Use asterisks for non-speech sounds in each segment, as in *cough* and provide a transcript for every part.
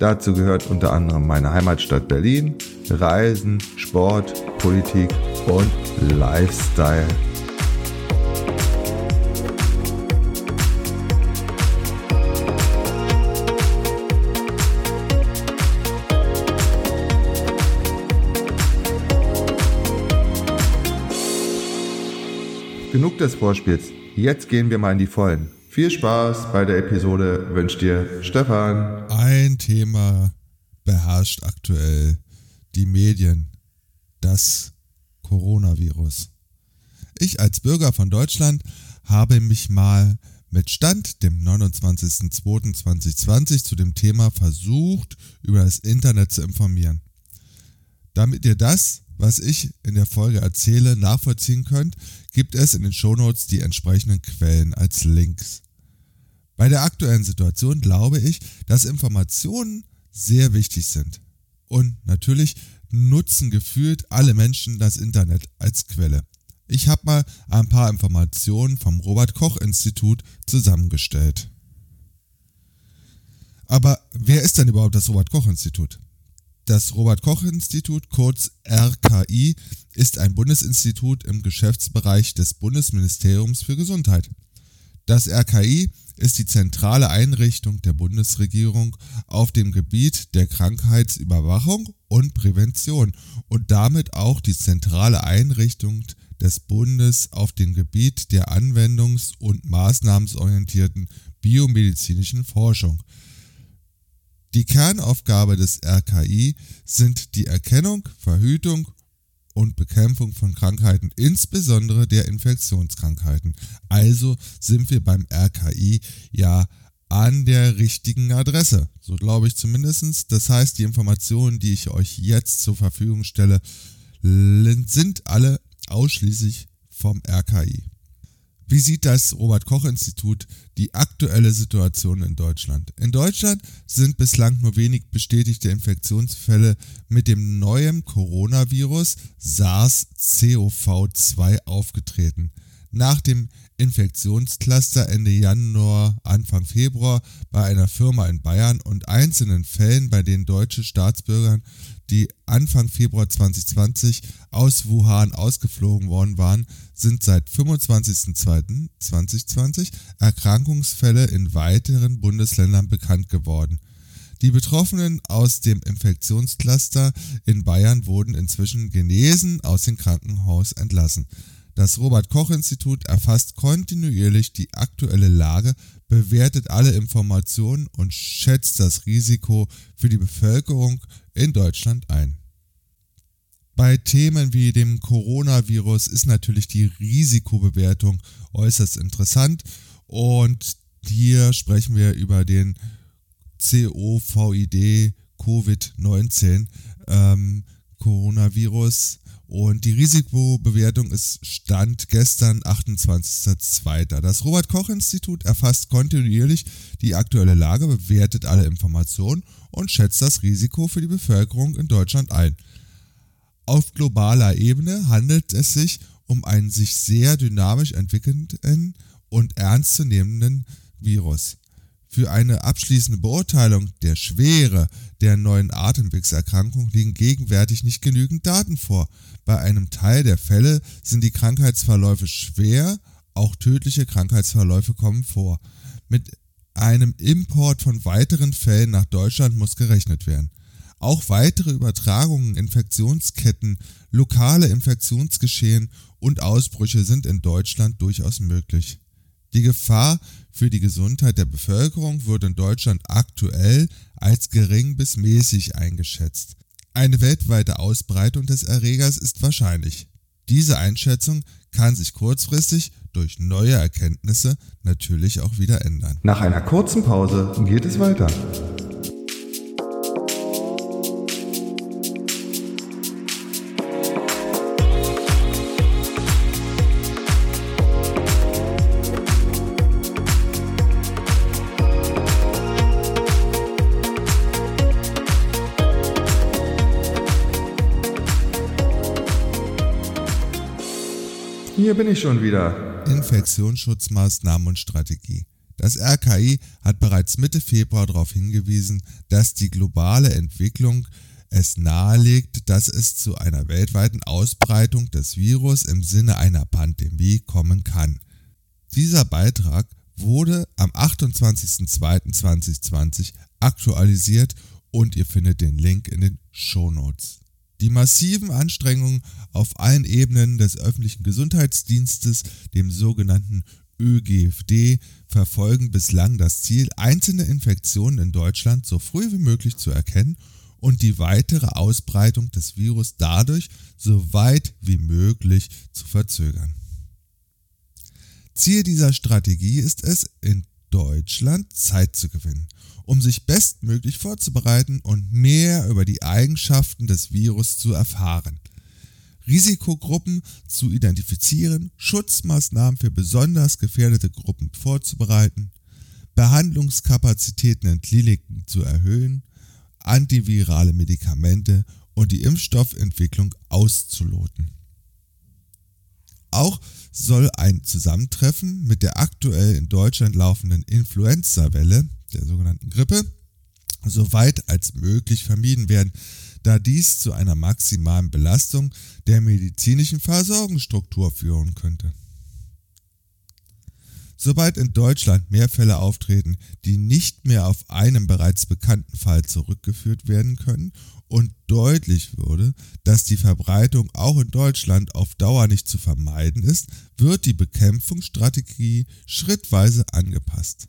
Dazu gehört unter anderem meine Heimatstadt Berlin, Reisen, Sport, Politik und Lifestyle. Genug des Vorspiels. Jetzt gehen wir mal in die Vollen. Viel Spaß bei der Episode wünscht dir Stefan. Ein Thema beherrscht aktuell die Medien. Das Coronavirus. Ich als Bürger von Deutschland habe mich mal mit Stand dem 29.02.2020 zu dem Thema versucht, über das Internet zu informieren. Damit ihr das, was ich in der Folge erzähle, nachvollziehen könnt, gibt es in den Shownotes die entsprechenden Quellen als Links. Bei der aktuellen Situation glaube ich, dass Informationen sehr wichtig sind. Und natürlich nutzen gefühlt alle Menschen das Internet als Quelle. Ich habe mal ein paar Informationen vom Robert Koch Institut zusammengestellt. Aber wer ist denn überhaupt das Robert Koch Institut? Das Robert Koch Institut, kurz RKI, ist ein Bundesinstitut im Geschäftsbereich des Bundesministeriums für Gesundheit. Das RKI ist die zentrale Einrichtung der Bundesregierung auf dem Gebiet der Krankheitsüberwachung und Prävention und damit auch die zentrale Einrichtung des Bundes auf dem Gebiet der anwendungs- und maßnahmensorientierten biomedizinischen Forschung. Die Kernaufgabe des RKI sind die Erkennung, Verhütung und Bekämpfung von Krankheiten, insbesondere der Infektionskrankheiten. Also sind wir beim RKI ja an der richtigen Adresse. So glaube ich zumindest. Das heißt, die Informationen, die ich euch jetzt zur Verfügung stelle, sind alle ausschließlich vom RKI. Wie sieht das Robert Koch Institut die aktuelle Situation in Deutschland? In Deutschland sind bislang nur wenig bestätigte Infektionsfälle mit dem neuen Coronavirus SARS-CoV-2 aufgetreten. Nach dem Infektionscluster Ende Januar, Anfang Februar bei einer Firma in Bayern und einzelnen Fällen, bei denen deutsche Staatsbürger, die Anfang Februar 2020 aus Wuhan ausgeflogen worden waren, sind seit 25.02.2020 Erkrankungsfälle in weiteren Bundesländern bekannt geworden. Die Betroffenen aus dem Infektionscluster in Bayern wurden inzwischen genesen aus dem Krankenhaus entlassen. Das Robert Koch Institut erfasst kontinuierlich die aktuelle Lage, bewertet alle Informationen und schätzt das Risiko für die Bevölkerung in Deutschland ein. Bei Themen wie dem Coronavirus ist natürlich die Risikobewertung äußerst interessant und hier sprechen wir über den COVID Covid-19 ähm, Coronavirus und die Risikobewertung ist Stand gestern, 28.02. Das Robert Koch Institut erfasst kontinuierlich die aktuelle Lage, bewertet alle Informationen und schätzt das Risiko für die Bevölkerung in Deutschland ein. Auf globaler Ebene handelt es sich um einen sich sehr dynamisch entwickelnden und ernstzunehmenden Virus. Für eine abschließende Beurteilung der Schwere der neuen Atemwegserkrankung liegen gegenwärtig nicht genügend Daten vor. Bei einem Teil der Fälle sind die Krankheitsverläufe schwer, auch tödliche Krankheitsverläufe kommen vor. Mit einem Import von weiteren Fällen nach Deutschland muss gerechnet werden. Auch weitere Übertragungen, Infektionsketten, lokale Infektionsgeschehen und Ausbrüche sind in Deutschland durchaus möglich. Die Gefahr für die Gesundheit der Bevölkerung wird in Deutschland aktuell als gering bis mäßig eingeschätzt. Eine weltweite Ausbreitung des Erregers ist wahrscheinlich. Diese Einschätzung kann sich kurzfristig durch neue Erkenntnisse natürlich auch wieder ändern. Nach einer kurzen Pause geht es weiter. Hier bin ich schon wieder. Infektionsschutzmaßnahmen und Strategie. Das RKI hat bereits Mitte Februar darauf hingewiesen, dass die globale Entwicklung es nahelegt, dass es zu einer weltweiten Ausbreitung des Virus im Sinne einer Pandemie kommen kann. Dieser Beitrag wurde am 28.02.2020 aktualisiert und ihr findet den Link in den Show Notes. Die massiven Anstrengungen auf allen Ebenen des öffentlichen Gesundheitsdienstes, dem sogenannten ÖGFD, verfolgen bislang das Ziel, einzelne Infektionen in Deutschland so früh wie möglich zu erkennen und die weitere Ausbreitung des Virus dadurch so weit wie möglich zu verzögern. Ziel dieser Strategie ist es, in Deutschland Zeit zu gewinnen, um sich bestmöglich vorzubereiten und mehr über die Eigenschaften des Virus zu erfahren. Risikogruppen zu identifizieren, Schutzmaßnahmen für besonders gefährdete Gruppen vorzubereiten, Behandlungskapazitäten in Kliniken zu erhöhen, antivirale Medikamente und die Impfstoffentwicklung auszuloten. Auch soll ein Zusammentreffen mit der aktuell in Deutschland laufenden Influenza-Welle, der sogenannten Grippe, so weit als möglich vermieden werden, da dies zu einer maximalen Belastung der medizinischen Versorgungsstruktur führen könnte. Sobald in Deutschland mehr Fälle auftreten, die nicht mehr auf einen bereits bekannten Fall zurückgeführt werden können und deutlich wurde, dass die Verbreitung auch in Deutschland auf Dauer nicht zu vermeiden ist, wird die Bekämpfungsstrategie schrittweise angepasst.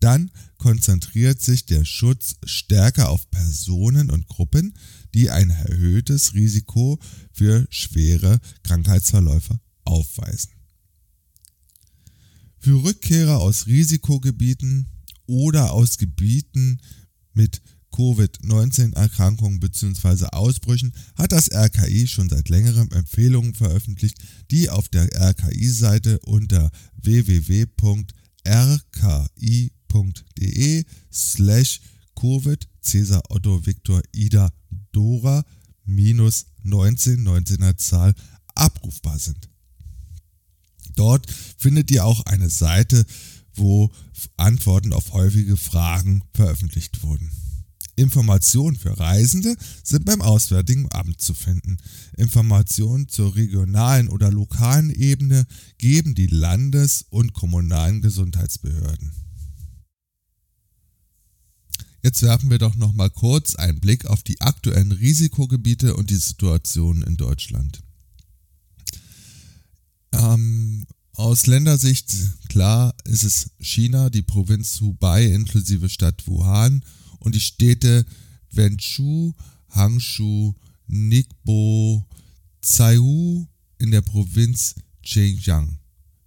Dann konzentriert sich der Schutz stärker auf Personen und Gruppen, die ein erhöhtes Risiko für schwere Krankheitsverläufe aufweisen. Für Rückkehrer aus Risikogebieten oder aus Gebieten mit Covid-19-Erkrankungen bzw. Ausbrüchen hat das RKI schon seit längerem Empfehlungen veröffentlicht, die auf der RKI-Seite unter www.rki.de slash Covid Cäsar Otto Viktor Ida Dora minus 19 19er Zahl abrufbar sind. Dort findet ihr auch eine Seite, wo Antworten auf häufige Fragen veröffentlicht wurden. Informationen für Reisende sind beim Auswärtigen Amt zu finden. Informationen zur regionalen oder lokalen Ebene geben die Landes- und kommunalen Gesundheitsbehörden. Jetzt werfen wir doch noch mal kurz einen Blick auf die aktuellen Risikogebiete und die Situation in Deutschland. Ähm, aus Ländersicht, klar, ist es China, die Provinz Hubei inklusive Stadt Wuhan und die Städte Wenzhou, Hangzhou, Ningbo, Zaihu in der Provinz Xinjiang.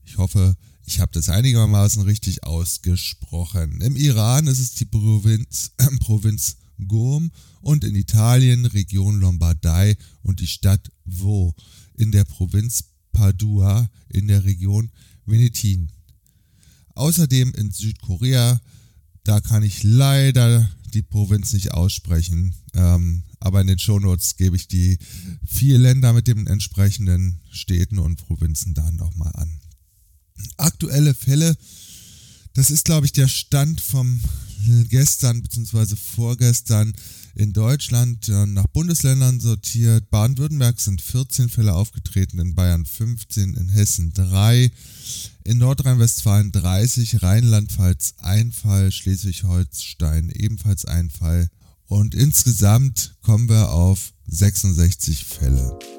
Ich hoffe, ich habe das einigermaßen richtig ausgesprochen. Im Iran ist es die Provinz, äh, *clears throat* Provinz Gurm und in Italien Region Lombardei und die Stadt Vo in der Provinz Padua in der Region Venetin. Außerdem in Südkorea, da kann ich leider die Provinz nicht aussprechen, ähm, aber in den Shownotes gebe ich die vier Länder mit den entsprechenden Städten und Provinzen dann nochmal an. Aktuelle Fälle, das ist glaube ich der Stand vom gestern bzw. vorgestern in Deutschland äh, nach Bundesländern sortiert. Baden-Württemberg sind 14 Fälle aufgetreten, in Bayern 15, in Hessen 3, in Nordrhein-Westfalen 30, Rheinland-Pfalz ein Fall, Schleswig-Holstein ebenfalls ein Fall. Und insgesamt kommen wir auf 66 Fälle.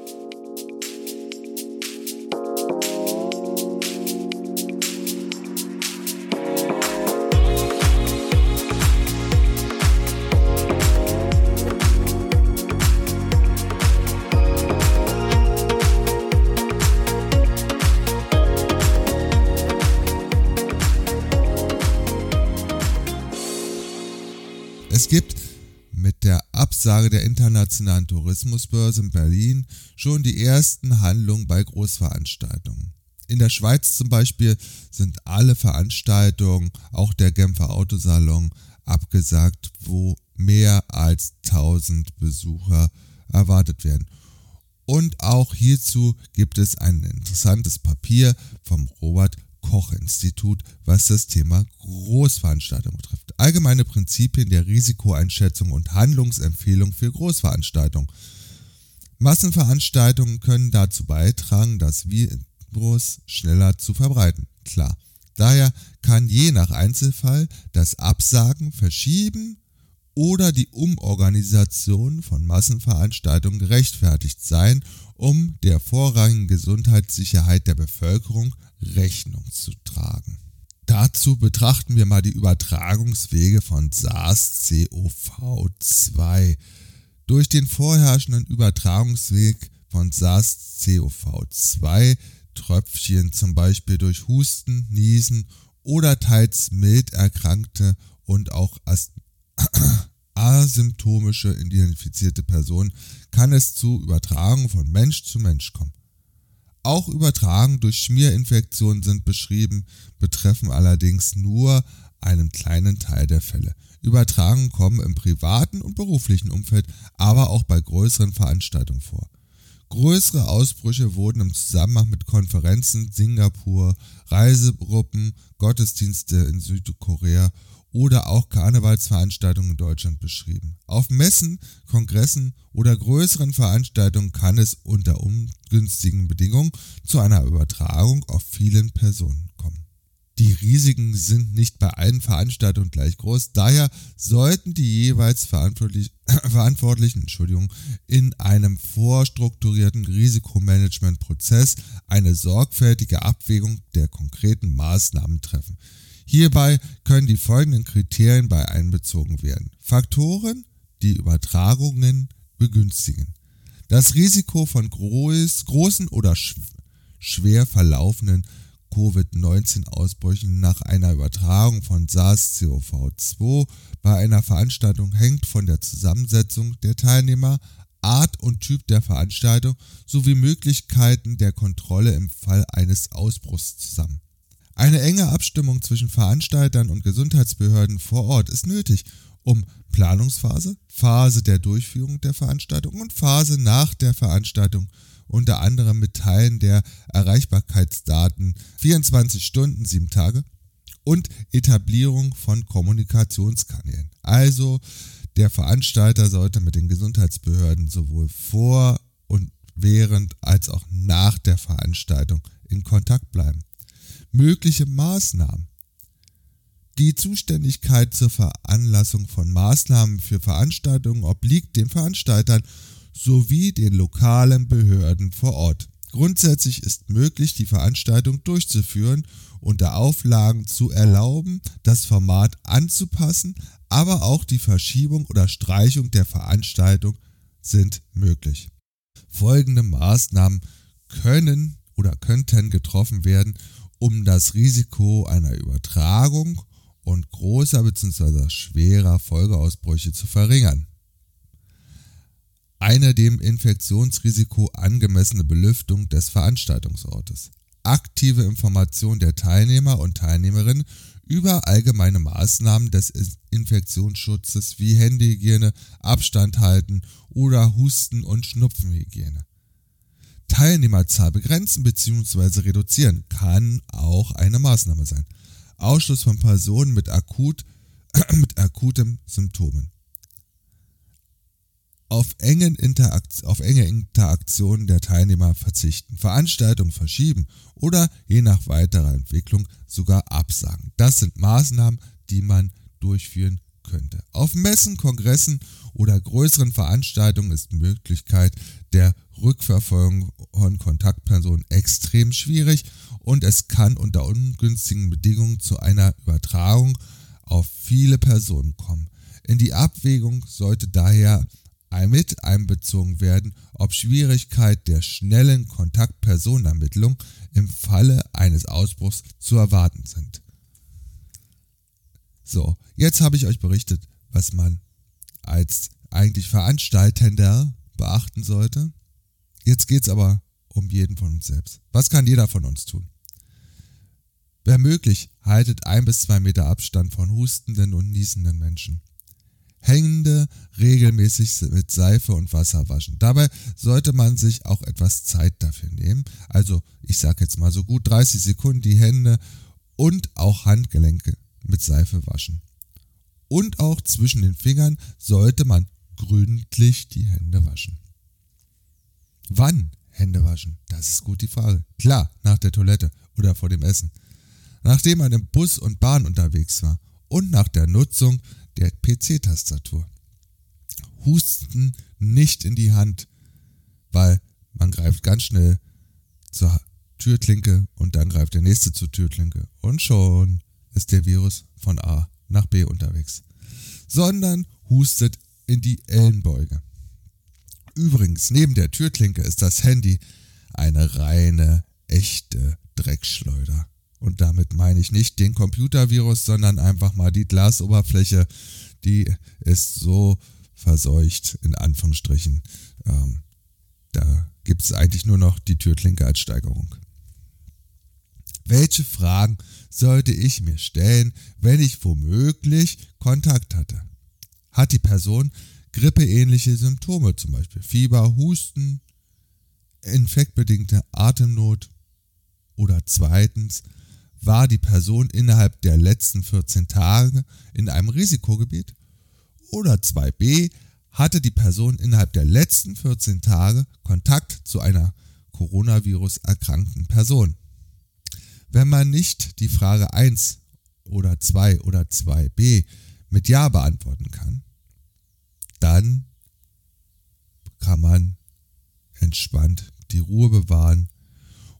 Absage der internationalen Tourismusbörse in Berlin schon die ersten Handlungen bei Großveranstaltungen. In der Schweiz zum Beispiel sind alle Veranstaltungen, auch der Genfer Autosalon, abgesagt, wo mehr als 1000 Besucher erwartet werden. Und auch hierzu gibt es ein interessantes Papier vom Robert Koch Institut, was das Thema Großveranstaltungen betrifft. Allgemeine Prinzipien der Risikoeinschätzung und Handlungsempfehlung für Großveranstaltungen. Massenveranstaltungen können dazu beitragen, das Virus schneller zu verbreiten. Klar. Daher kann je nach Einzelfall das Absagen, Verschieben oder die Umorganisation von Massenveranstaltungen gerechtfertigt sein, um der vorrangigen Gesundheitssicherheit der Bevölkerung Rechnung zu tragen. Dazu betrachten wir mal die Übertragungswege von SARS-CoV-2. Durch den vorherrschenden Übertragungsweg von SARS-CoV-2 Tröpfchen zum Beispiel durch Husten, Niesen oder teils mild erkrankte und auch *clears throat* asymptomische identifizierte Personen kann es zu Übertragung von Mensch zu Mensch kommen. Auch Übertragung durch Schmierinfektionen sind beschrieben, betreffen allerdings nur einen kleinen Teil der Fälle. Übertragungen kommen im privaten und beruflichen Umfeld, aber auch bei größeren Veranstaltungen vor. Größere Ausbrüche wurden im Zusammenhang mit Konferenzen Singapur, Reisegruppen, Gottesdienste in Südkorea oder auch Karnevalsveranstaltungen in Deutschland beschrieben. Auf Messen, Kongressen oder größeren Veranstaltungen kann es unter ungünstigen Bedingungen zu einer Übertragung auf vielen Personen kommen. Die Risiken sind nicht bei allen Veranstaltungen gleich groß, daher sollten die jeweils Verantwortlich *clears throat* Verantwortlichen Entschuldigung, in einem vorstrukturierten Risikomanagementprozess eine sorgfältige Abwägung der konkreten Maßnahmen treffen. Hierbei können die folgenden Kriterien bei einbezogen werden. Faktoren, die Übertragungen begünstigen. Das Risiko von groß, großen oder schwer verlaufenden Covid-19-Ausbrüchen nach einer Übertragung von SARS-CoV-2 bei einer Veranstaltung hängt von der Zusammensetzung der Teilnehmer, Art und Typ der Veranstaltung sowie Möglichkeiten der Kontrolle im Fall eines Ausbruchs zusammen. Eine enge Abstimmung zwischen Veranstaltern und Gesundheitsbehörden vor Ort ist nötig, um Planungsphase, Phase der Durchführung der Veranstaltung und Phase nach der Veranstaltung unter anderem mit Teilen der Erreichbarkeitsdaten 24 Stunden, 7 Tage und Etablierung von Kommunikationskanälen. Also der Veranstalter sollte mit den Gesundheitsbehörden sowohl vor und während als auch nach der Veranstaltung in Kontakt bleiben mögliche Maßnahmen. Die Zuständigkeit zur Veranlassung von Maßnahmen für Veranstaltungen obliegt den Veranstaltern sowie den lokalen Behörden vor Ort. Grundsätzlich ist möglich, die Veranstaltung durchzuführen, unter Auflagen zu erlauben, das Format anzupassen, aber auch die Verschiebung oder Streichung der Veranstaltung sind möglich. Folgende Maßnahmen können oder könnten getroffen werden, um das Risiko einer Übertragung und großer bzw. schwerer Folgeausbrüche zu verringern. Eine dem Infektionsrisiko angemessene Belüftung des Veranstaltungsortes. Aktive Information der Teilnehmer und Teilnehmerinnen über allgemeine Maßnahmen des Infektionsschutzes wie Händehygiene, Abstand halten oder Husten- und Schnupfenhygiene. Teilnehmerzahl begrenzen bzw. reduzieren kann auch eine Maßnahme sein. Ausschluss von Personen mit, akut, *clears throat* mit akutem Symptomen. Auf, engen Interakt, auf enge Interaktionen der Teilnehmer verzichten, Veranstaltungen verschieben oder je nach weiterer Entwicklung sogar absagen. Das sind Maßnahmen, die man durchführen könnte. Auf Messen, Kongressen oder größeren Veranstaltungen ist Möglichkeit der Rückverfolgung von Kontaktpersonen extrem schwierig und es kann unter ungünstigen Bedingungen zu einer Übertragung auf viele Personen kommen. In die Abwägung sollte daher mit einbezogen werden, ob Schwierigkeit der schnellen Kontaktpersonenermittlung im Falle eines Ausbruchs zu erwarten sind. So, jetzt habe ich euch berichtet, was man als eigentlich Veranstaltender beachten sollte. Jetzt geht es aber um jeden von uns selbst. Was kann jeder von uns tun? Wer möglich, haltet ein bis zwei Meter Abstand von hustenden und niesenden Menschen. Hände regelmäßig mit Seife und Wasser waschen. Dabei sollte man sich auch etwas Zeit dafür nehmen. Also ich sage jetzt mal so gut 30 Sekunden die Hände und auch Handgelenke mit Seife waschen. Und auch zwischen den Fingern sollte man gründlich die Hände waschen. Wann Hände waschen? Das ist gut die Frage. Klar, nach der Toilette oder vor dem Essen. Nachdem man im Bus und Bahn unterwegs war und nach der Nutzung der PC-Tastatur. Husten nicht in die Hand, weil man greift ganz schnell zur Türklinke und dann greift der nächste zur Türklinke und schon ist der Virus von A nach B unterwegs. Sondern hustet in die Ellenbeuge. Übrigens, neben der Türklinke ist das Handy eine reine, echte Dreckschleuder. Und damit meine ich nicht den Computervirus, sondern einfach mal die Glasoberfläche, die ist so verseucht, in Anführungsstrichen. Ähm, da gibt es eigentlich nur noch die Türklinke als Steigerung. Welche Fragen sollte ich mir stellen, wenn ich womöglich Kontakt hatte? Hat die Person grippeähnliche Symptome, zum Beispiel Fieber, Husten, infektbedingte Atemnot? Oder zweitens, war die Person innerhalb der letzten 14 Tage in einem Risikogebiet? Oder 2b, hatte die Person innerhalb der letzten 14 Tage Kontakt zu einer Coronavirus erkrankten Person? Wenn man nicht die Frage 1 oder 2 oder 2b mit Ja beantworten kann, dann kann man entspannt die Ruhe bewahren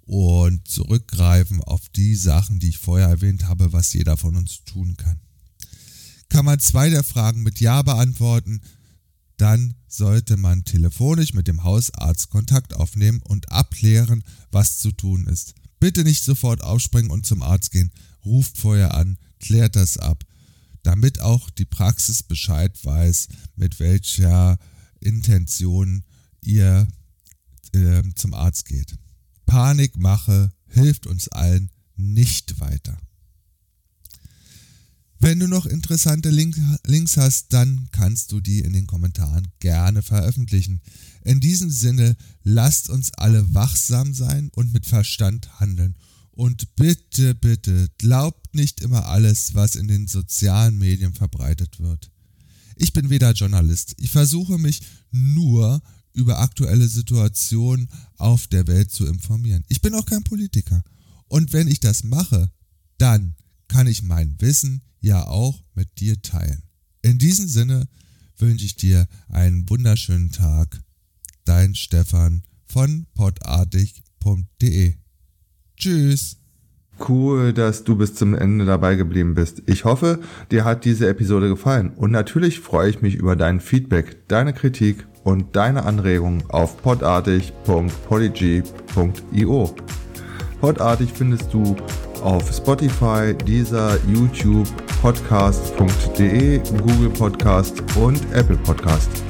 und zurückgreifen auf die Sachen, die ich vorher erwähnt habe, was jeder von uns tun kann. Kann man zwei der Fragen mit Ja beantworten, dann sollte man telefonisch mit dem Hausarzt Kontakt aufnehmen und abklären, was zu tun ist. Bitte nicht sofort aufspringen und zum Arzt gehen. Ruft vorher an, klärt das ab, damit auch die Praxis Bescheid weiß, mit welcher Intention ihr äh, zum Arzt geht. Panikmache hilft uns allen nicht weiter. Wenn du noch interessante Link, Links hast, dann kannst du die in den Kommentaren gerne veröffentlichen. In diesem Sinne, lasst uns alle wachsam sein und mit Verstand handeln. Und bitte, bitte, glaubt nicht immer alles, was in den sozialen Medien verbreitet wird. Ich bin weder Journalist, ich versuche mich nur über aktuelle Situationen auf der Welt zu informieren. Ich bin auch kein Politiker. Und wenn ich das mache, dann kann ich mein Wissen ja auch mit dir teilen. In diesem Sinne wünsche ich dir einen wunderschönen Tag. Dein Stefan von podartig.de. Tschüss. Cool, dass du bis zum Ende dabei geblieben bist. Ich hoffe, dir hat diese Episode gefallen und natürlich freue ich mich über dein Feedback, deine Kritik und deine Anregungen auf podartig.polyg.io. Podartig findest du auf Spotify, dieser YouTube, podcast.de, Google Podcast und Apple Podcast.